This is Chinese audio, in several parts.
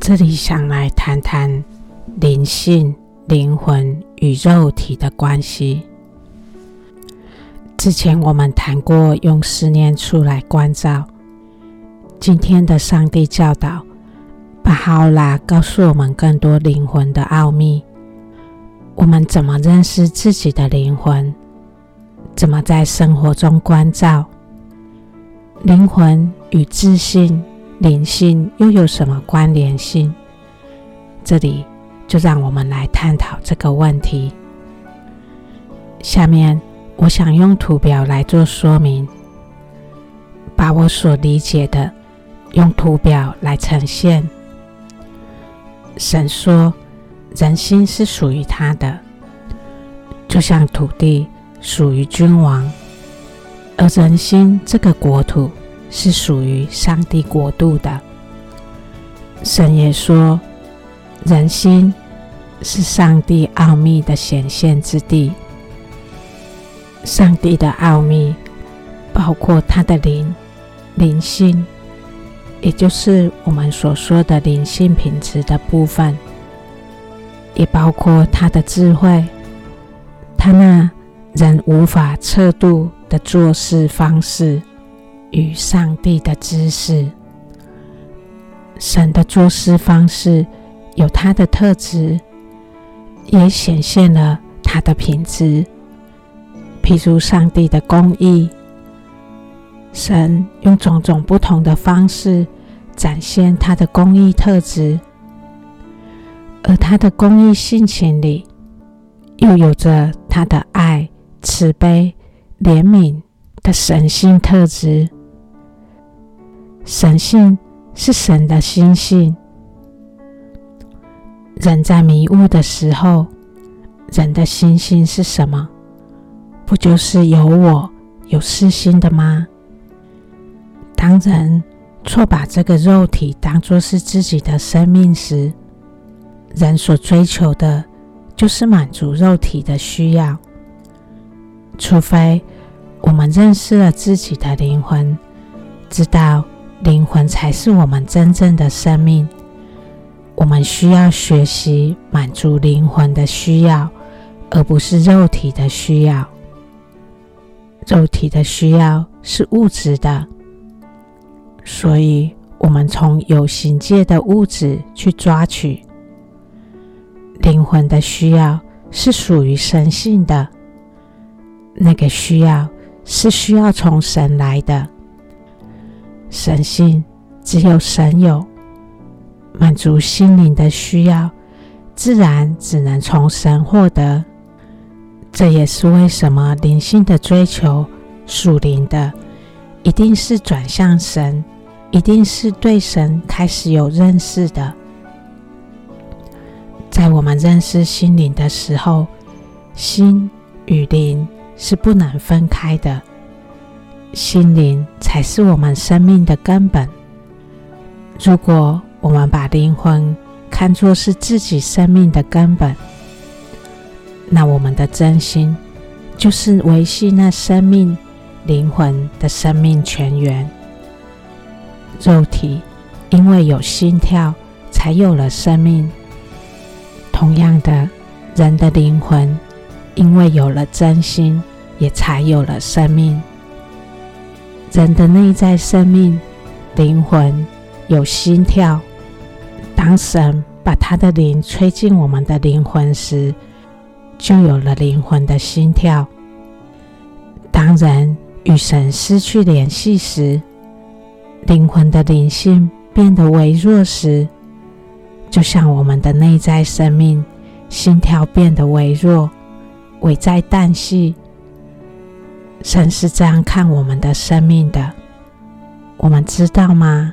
这里想来谈谈灵性、灵魂与肉体的关系。之前我们谈过用思念出来关照，今天的上帝教导，巴哈拉告诉我们更多灵魂的奥秘。我们怎么认识自己的灵魂？怎么在生活中关照？灵魂与自信、灵性又有什么关联性？这里就让我们来探讨这个问题。下面我想用图表来做说明，把我所理解的用图表来呈现。神说，人心是属于他的，就像土地属于君王。而人心这个国土是属于上帝国度的。神也说，人心是上帝奥秘的显现之地。上帝的奥秘包括他的灵、灵性，也就是我们所说的灵性品质的部分，也包括他的智慧，他那人无法测度的做事方式与上帝的知识，神的做事方式有他的特质，也显现了他的品质。譬如上帝的公义，神用种种不同的方式展现他的公义特质，而他的公义性情里，又有着他的爱、慈悲。怜悯的神性特质，神性是神的心性。人在迷雾的时候，人的心性是什么？不就是有我、有私心的吗？当人错把这个肉体当作是自己的生命时，人所追求的就是满足肉体的需要。除非我们认识了自己的灵魂，知道灵魂才是我们真正的生命，我们需要学习满足灵魂的需要，而不是肉体的需要。肉体的需要是物质的，所以我们从有形界的物质去抓取。灵魂的需要是属于神性的。那个需要是需要从神来的，神性只有神有，满足心灵的需要，自然只能从神获得。这也是为什么灵性的追求，属灵的，一定是转向神，一定是对神开始有认识的。在我们认识心灵的时候，心与灵。是不能分开的，心灵才是我们生命的根本。如果我们把灵魂看作是自己生命的根本，那我们的真心就是维系那生命灵魂的生命泉源。肉体因为有心跳，才有了生命。同样的，人的灵魂因为有了真心。也才有了生命。人的内在生命、灵魂有心跳。当神把他的灵吹进我们的灵魂时，就有了灵魂的心跳。当人与神失去联系时，灵魂的灵性变得微弱时，就像我们的内在生命心跳变得微弱，微在旦夕。神是这样看我们的生命的，我们知道吗？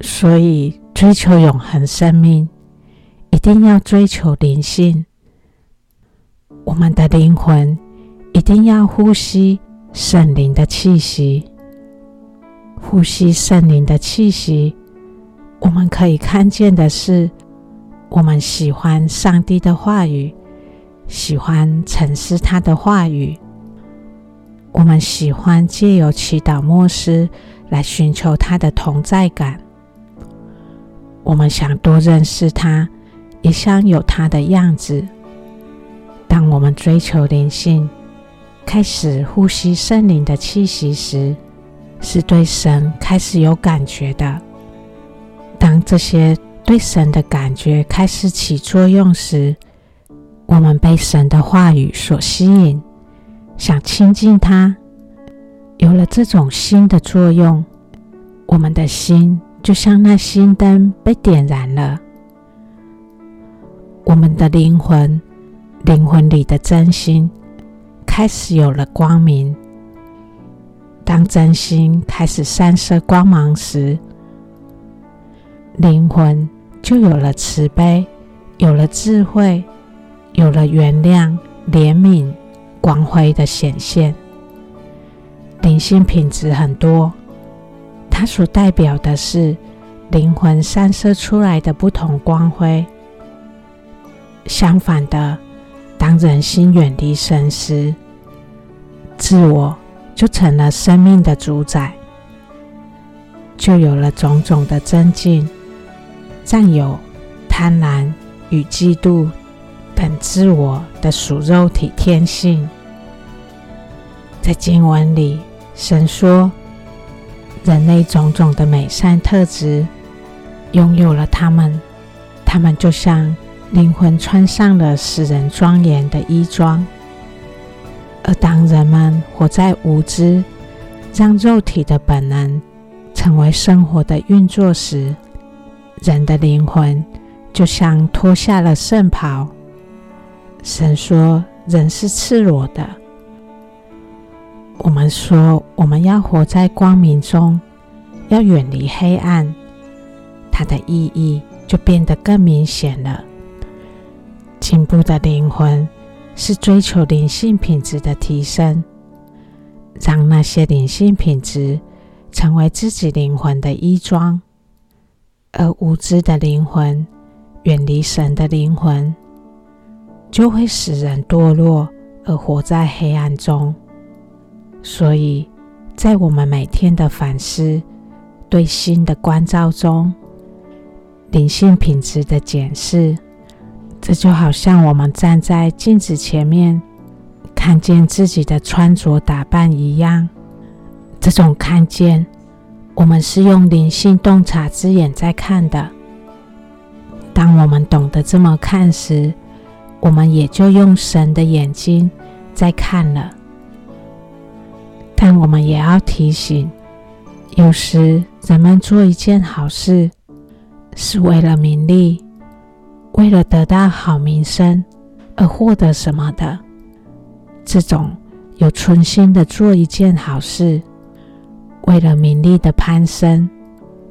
所以追求永恒生命，一定要追求灵性。我们的灵魂一定要呼吸圣灵的气息，呼吸圣灵的气息。我们可以看见的是，我们喜欢上帝的话语，喜欢沉思他的话语。我们喜欢借由祈祷默思来寻求他的同在感。我们想多认识他，也想有他的样子。当我们追求灵性，开始呼吸圣灵的气息时，是对神开始有感觉的。当这些对神的感觉开始起作用时，我们被神的话语所吸引，想亲近他。有了这种心的作用，我们的心就像那心灯被点燃了。我们的灵魂，灵魂里的真心开始有了光明。当真心开始散射光芒时，灵魂就有了慈悲，有了智慧。有了原谅、怜悯、光辉的显现，灵性品质很多，它所代表的是灵魂散射出来的不同光辉。相反的，当人心远离神时，自我就成了生命的主宰，就有了种种的争竞、占有、贪婪与嫉妒。等自我的属肉体天性，在经文里，神说，人类种种的美善特质，拥有了他们，他们就像灵魂穿上了使人庄严的衣装。而当人们活在无知，让肉体的本能成为生活的运作时，人的灵魂就像脱下了圣袍。神说：“人是赤裸的。”我们说：“我们要活在光明中，要远离黑暗。”它的意义就变得更明显了。进步的灵魂是追求灵性品质的提升，让那些灵性品质成为自己灵魂的衣装；而无知的灵魂，远离神的灵魂。就会使人堕落而活在黑暗中。所以，在我们每天的反思、对心的关照中，灵性品质的检视，这就好像我们站在镜子前面，看见自己的穿着打扮一样。这种看见，我们是用灵性洞察之眼在看的。当我们懂得这么看时，我们也就用神的眼睛在看了，但我们也要提醒：有时人们做一件好事，是为了名利，为了得到好名声而获得什么的。这种有存心的做一件好事，为了名利的攀升，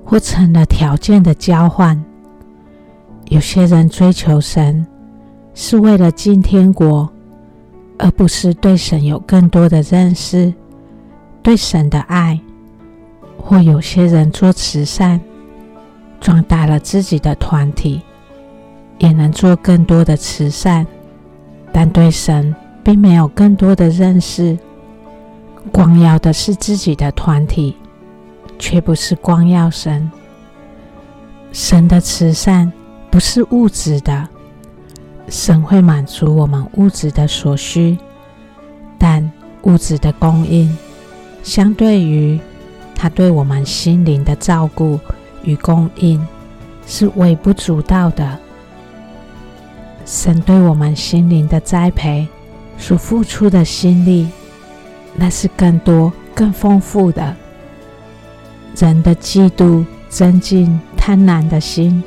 或成了条件的交换。有些人追求神。是为了进天国，而不是对神有更多的认识，对神的爱。或有些人做慈善，壮大了自己的团体，也能做更多的慈善，但对神并没有更多的认识。光耀的是自己的团体，却不是光耀神。神的慈善不是物质的。神会满足我们物质的所需，但物质的供应，相对于他对我们心灵的照顾与供应，是微不足道的。神对我们心灵的栽培所付出的心力，那是更多、更丰富的。人的嫉妒、增进、贪婪的心。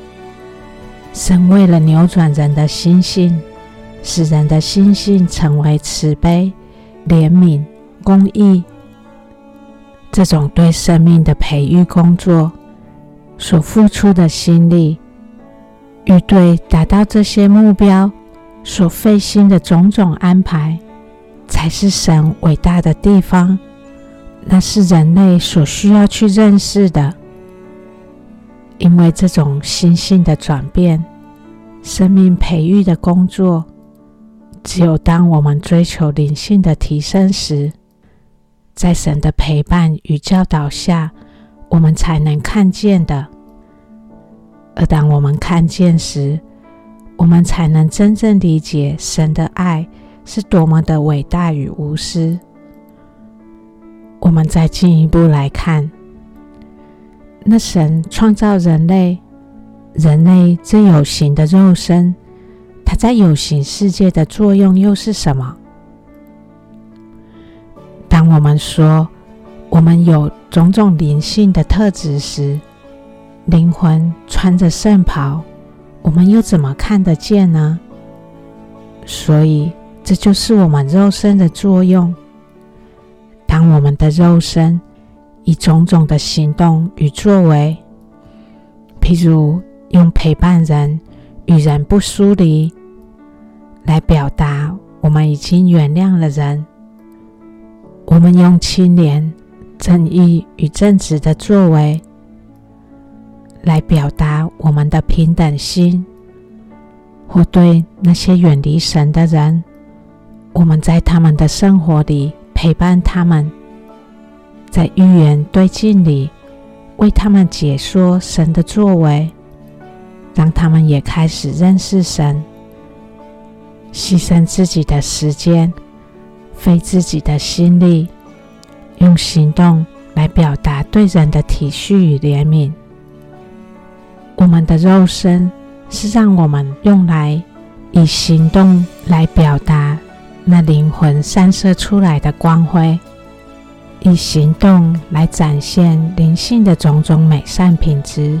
神为了扭转人的心性，使人的心性成为慈悲、怜悯、公义，这种对生命的培育工作所付出的心力，与对达到这些目标所费心的种种安排，才是神伟大的地方。那是人类所需要去认识的。因为这种心性的转变，生命培育的工作，只有当我们追求灵性的提升时，在神的陪伴与教导下，我们才能看见的。而当我们看见时，我们才能真正理解神的爱是多么的伟大与无私。我们再进一步来看，那神创造人类，人类这有形的肉身，它在有形世界的作用又是什么？当我们说我们有种种灵性的特质时，灵魂穿着圣袍，我们又怎么看得见呢？所以，这就是我们肉身的作用。当我们的肉身以种种的行动与作为，譬如用陪伴人、与人不疏离，来表达我们已经原谅了人。我们用清廉、正义与正直的作为，来表达我们的平等心；或对那些远离神的人，我们在他们的生活里陪伴他们，在寓言对境里为他们解说神的作为，让他们也开始认识神，牺牲自己的时间。费自己的心力，用行动来表达对人的体恤与怜悯。我们的肉身是让我们用来以行动来表达那灵魂散射出来的光辉，以行动来展现灵性的种种美善品质。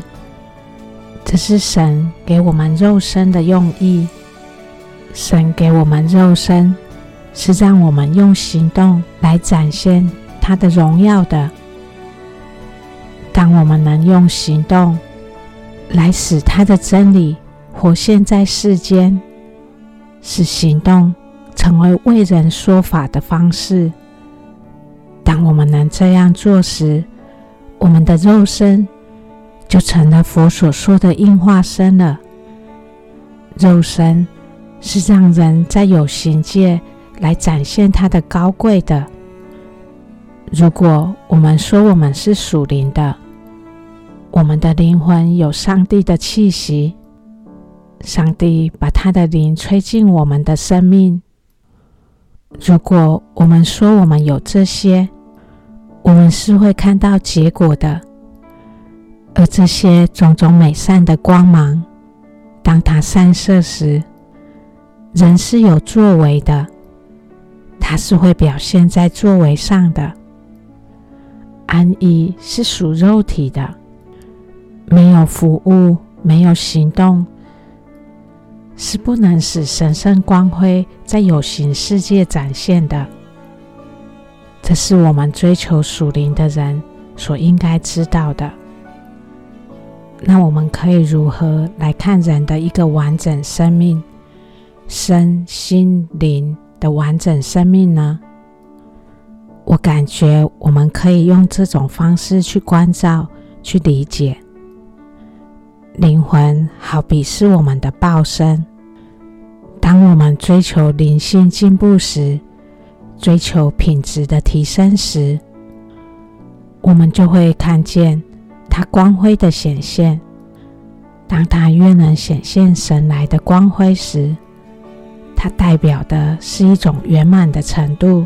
这是神给我们肉身的用意。神给我们肉身。是让我们用行动来展现他的荣耀的。当我们能用行动来使他的真理活现在世间，使行动成为为人说法的方式。当我们能这样做时，我们的肉身就成了佛所说的应化身了。肉身是让人在有形界。来展现它的高贵的。如果我们说我们是属灵的，我们的灵魂有上帝的气息，上帝把他的灵吹进我们的生命。如果我们说我们有这些，我们是会看到结果的。而这些种种美善的光芒，当它散射时，人是有作为的。它是会表现在作为上的。安逸是属肉体的，没有服务，没有行动，是不能使神圣光辉在有形世界展现的。这是我们追求属灵的人所应该知道的。那我们可以如何来看人的一个完整生命，身心灵的完整生命呢？我感觉我们可以用这种方式去关照、去理解。灵魂好比是我们的报身。当我们追求灵性进步时，追求品质的提升时，我们就会看见它光辉的显现。当它越能显现神来的光辉时，它代表的是一种圆满的程度，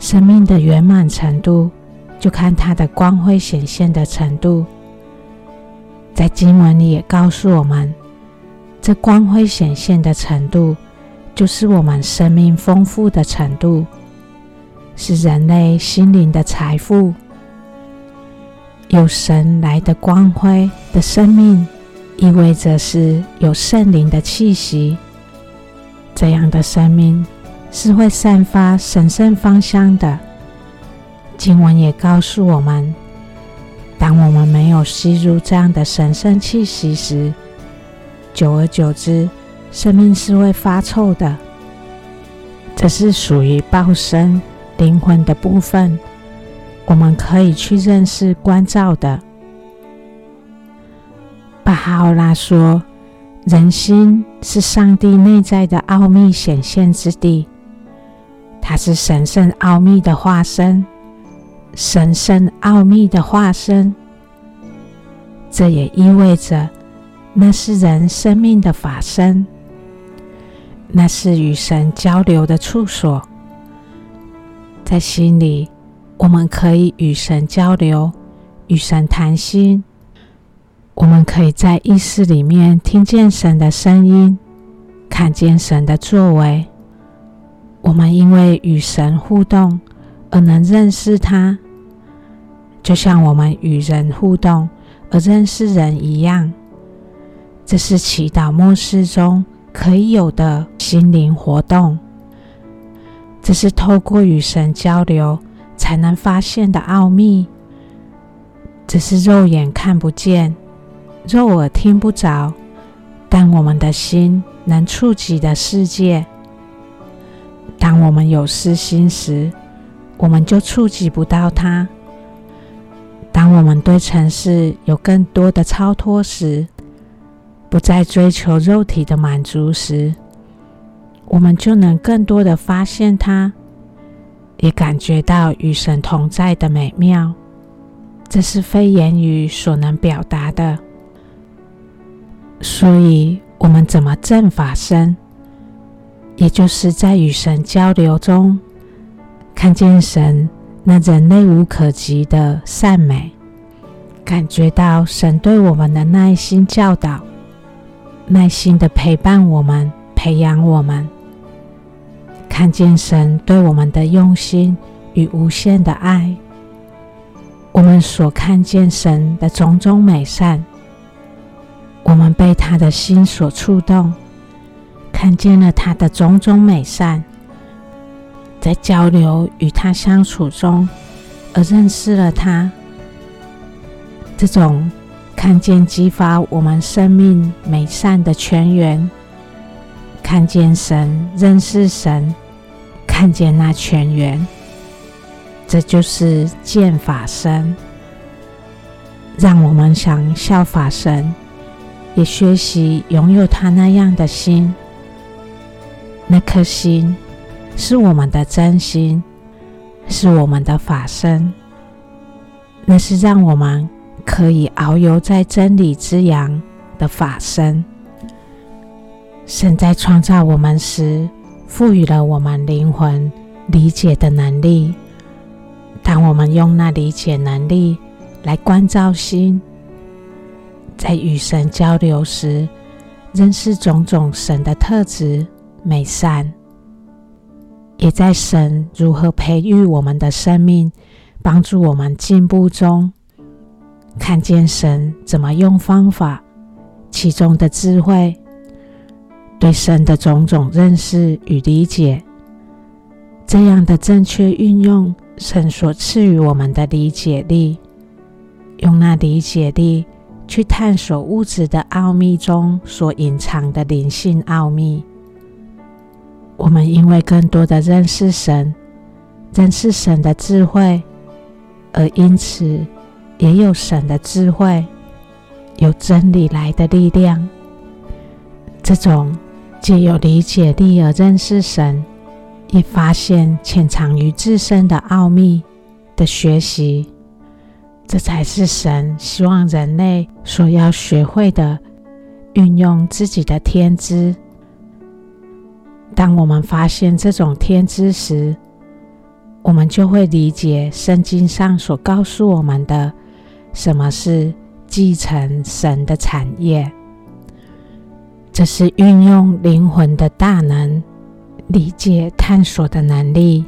生命的圆满程度，就看它的光辉显现的程度。在经文里也告诉我们，这光辉显现的程度，就是我们生命丰富的程度，是人类心灵的财富。有神来的光辉的生命，意味着是有圣灵的气息。这样的生命是会散发神圣芳香的。经文也告诉我们，当我们没有吸入这样的神圣气息时，久而久之，生命是会发臭的。这是属于报身灵魂的部分，我们可以去认识关照的。巴哈欧拉说。人心是上帝内在的奥秘显现之地，它是神圣奥秘的化身，神圣奥秘的化身。这也意味着，那是人生命的法身，那是与神交流的处所。在心里，我们可以与神交流，与神谈心。我们可以在意识里面听见神的声音，看见神的作为。我们因为与神互动而能认识他，就像我们与人互动。而认识人一样，这是祈祷默示中可以有的心灵活动。这是透过与神交流才能发现的奥秘。这是肉眼看不见、肉耳听不着，但我们的心能触及的世界。当我们有私心时，我们就触及不到它。当我们对尘世有更多的超脱时，不再追求肉体的满足时，我们就能更多的发现它，也感觉到与神同在的美妙。这是非言语所能表达的。所以，我们怎么证法身？也就是在与神交流中，看见神。那人类无可及的善美，感觉到神对我们的耐心教导，耐心的陪伴我们，培养我们，看见神对我们的用心与无限的爱，我们所看见神的种种美善，我们被他的心所触动，看见了他的种种美善。在交流与他相处中，而认识了他，这种看见激发我们生命美善的泉源，看见神，认识神，看见那泉源，这就是见法身。让我们想效法神，也学习拥有他那样的心，那颗心。是我们的真心，是我们的法身，那是让我们可以遨游在真理之洋的法身。神在创造我们时，赋予了我们灵魂理解的能力。当我们用那理解能力来关照心，在与神交流时，认识种种神的特质美善。也在神如何培育我们的生命，帮助我们进步中，看见神怎么用方法，其中的智慧，对神的种种认识与理解，这样的正确运用神所赐予我们的理解力，用那理解力去探索物质的奥秘中所隐藏的灵性奥秘。我们因为更多的认识神，认识神的智慧，而因此也有神的智慧，有真理来的力量。这种借由理解力而认识神，也发现潜藏于自身的奥秘的学习，这才是神希望人类所要学会的，运用自己的天资。当我们发现这种天资时，我们就会理解圣经上所告诉我们的什么是继承神的产业。这是运用灵魂的大能，理解探索的能力，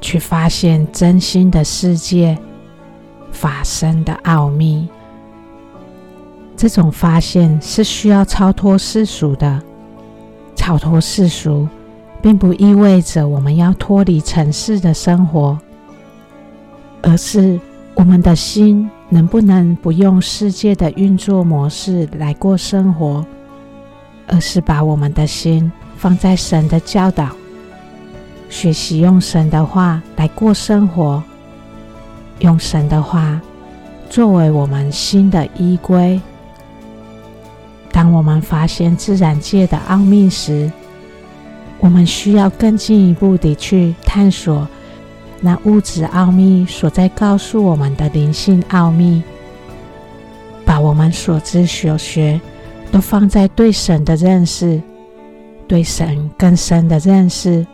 去发现真心的世界，法身的奥秘。这种发现是需要超脱世俗的。超脱世俗，并不意味着我们要脱离尘世的生活，而是我们的心能不能不用世界的运作模式来过生活，而是把我们的心放在神的教导，学习用神的话来过生活，用神的话作为我们心的依归。当我们发现自然界的奥秘时，我们需要更进一步地去探索那物质奥秘所在告诉我们的灵性奥秘。把我们所知所学，都放在对神的认识，对神更深的认识，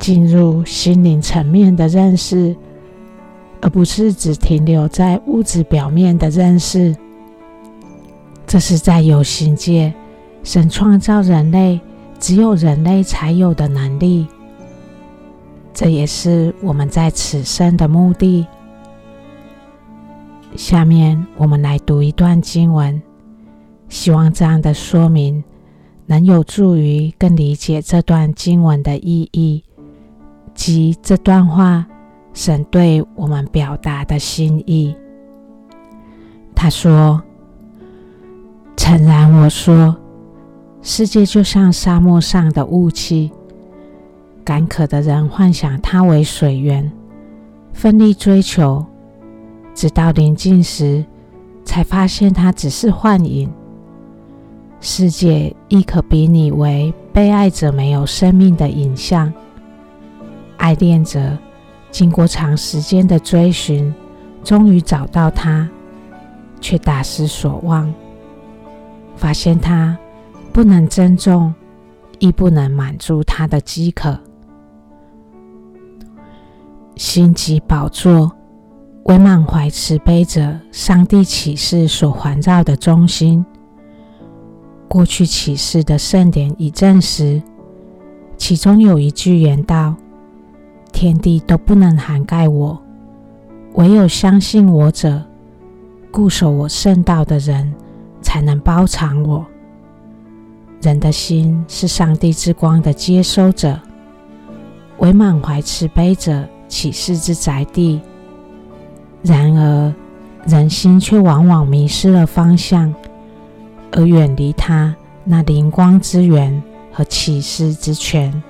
进入心灵层面的认识，而不是只停留在物质表面的认识。这是在有形界，神创造人类，只有人类才有的能力。这也是我们在此生的目的。下面我们来读一段经文，希望这样的说明能有助于更理解这段经文的意义，及这段话神对我们表达的心意。他说：“诚然，我说，世界就像沙漠上的雾气，干渴的人幻想它为水源，奋力追求。”直到临近时，才发现它只是幻影。世界亦可比拟为被爱者没有生命的影像。爱恋者经过长时间的追寻，终于找到它，却大失所望，发现它不能珍重，亦不能满足他的饥渴。心即宝座。为满怀慈悲者，上帝启示所环绕的中心。过去启示的圣典已证实，其中有一句言道：“天地都不能涵盖我，唯有相信我者，固守我圣道的人，才能包藏我。”人的心是上帝之光的接收者，为满怀慈悲者启示之宅地。然而，人心却往往迷失了方向，而远离他那灵光之源和启示之泉。